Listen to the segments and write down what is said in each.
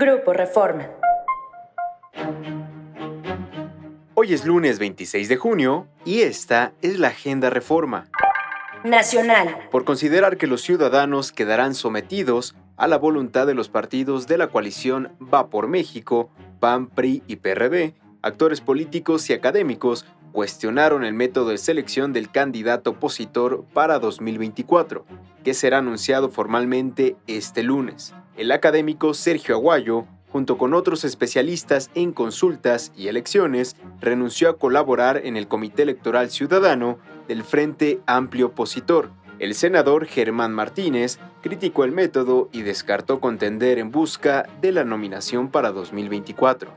Grupo Reforma. Hoy es lunes 26 de junio y esta es la Agenda Reforma. Nacional. Por considerar que los ciudadanos quedarán sometidos a la voluntad de los partidos de la coalición Va por México, PAN, PRI y PRD, actores políticos y académicos cuestionaron el método de selección del candidato opositor para 2024, que será anunciado formalmente este lunes. El académico Sergio Aguayo, junto con otros especialistas en consultas y elecciones, renunció a colaborar en el Comité Electoral Ciudadano del Frente Amplio Opositor. El senador Germán Martínez criticó el método y descartó contender en busca de la nominación para 2024.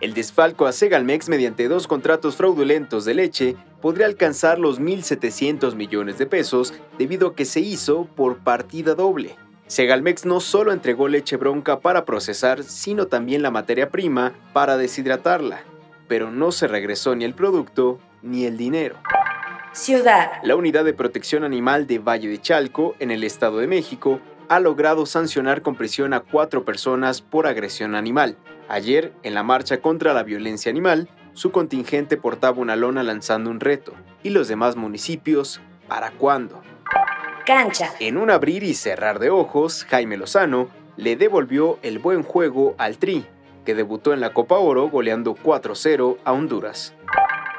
El desfalco a Segalmex mediante dos contratos fraudulentos de leche podría alcanzar los 1.700 millones de pesos debido a que se hizo por partida doble. Segalmex no solo entregó leche bronca para procesar, sino también la materia prima para deshidratarla, pero no se regresó ni el producto ni el dinero. Ciudad. La Unidad de Protección Animal de Valle de Chalco, en el Estado de México, ha logrado sancionar con prisión a cuatro personas por agresión animal. Ayer, en la marcha contra la violencia animal, su contingente portaba una lona lanzando un reto. ¿Y los demás municipios, para cuándo? En un abrir y cerrar de ojos, Jaime Lozano le devolvió el buen juego al Tri, que debutó en la Copa Oro goleando 4-0 a Honduras.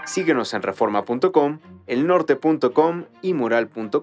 Síguenos en reforma.com, elnorte.com y mural.com.mx.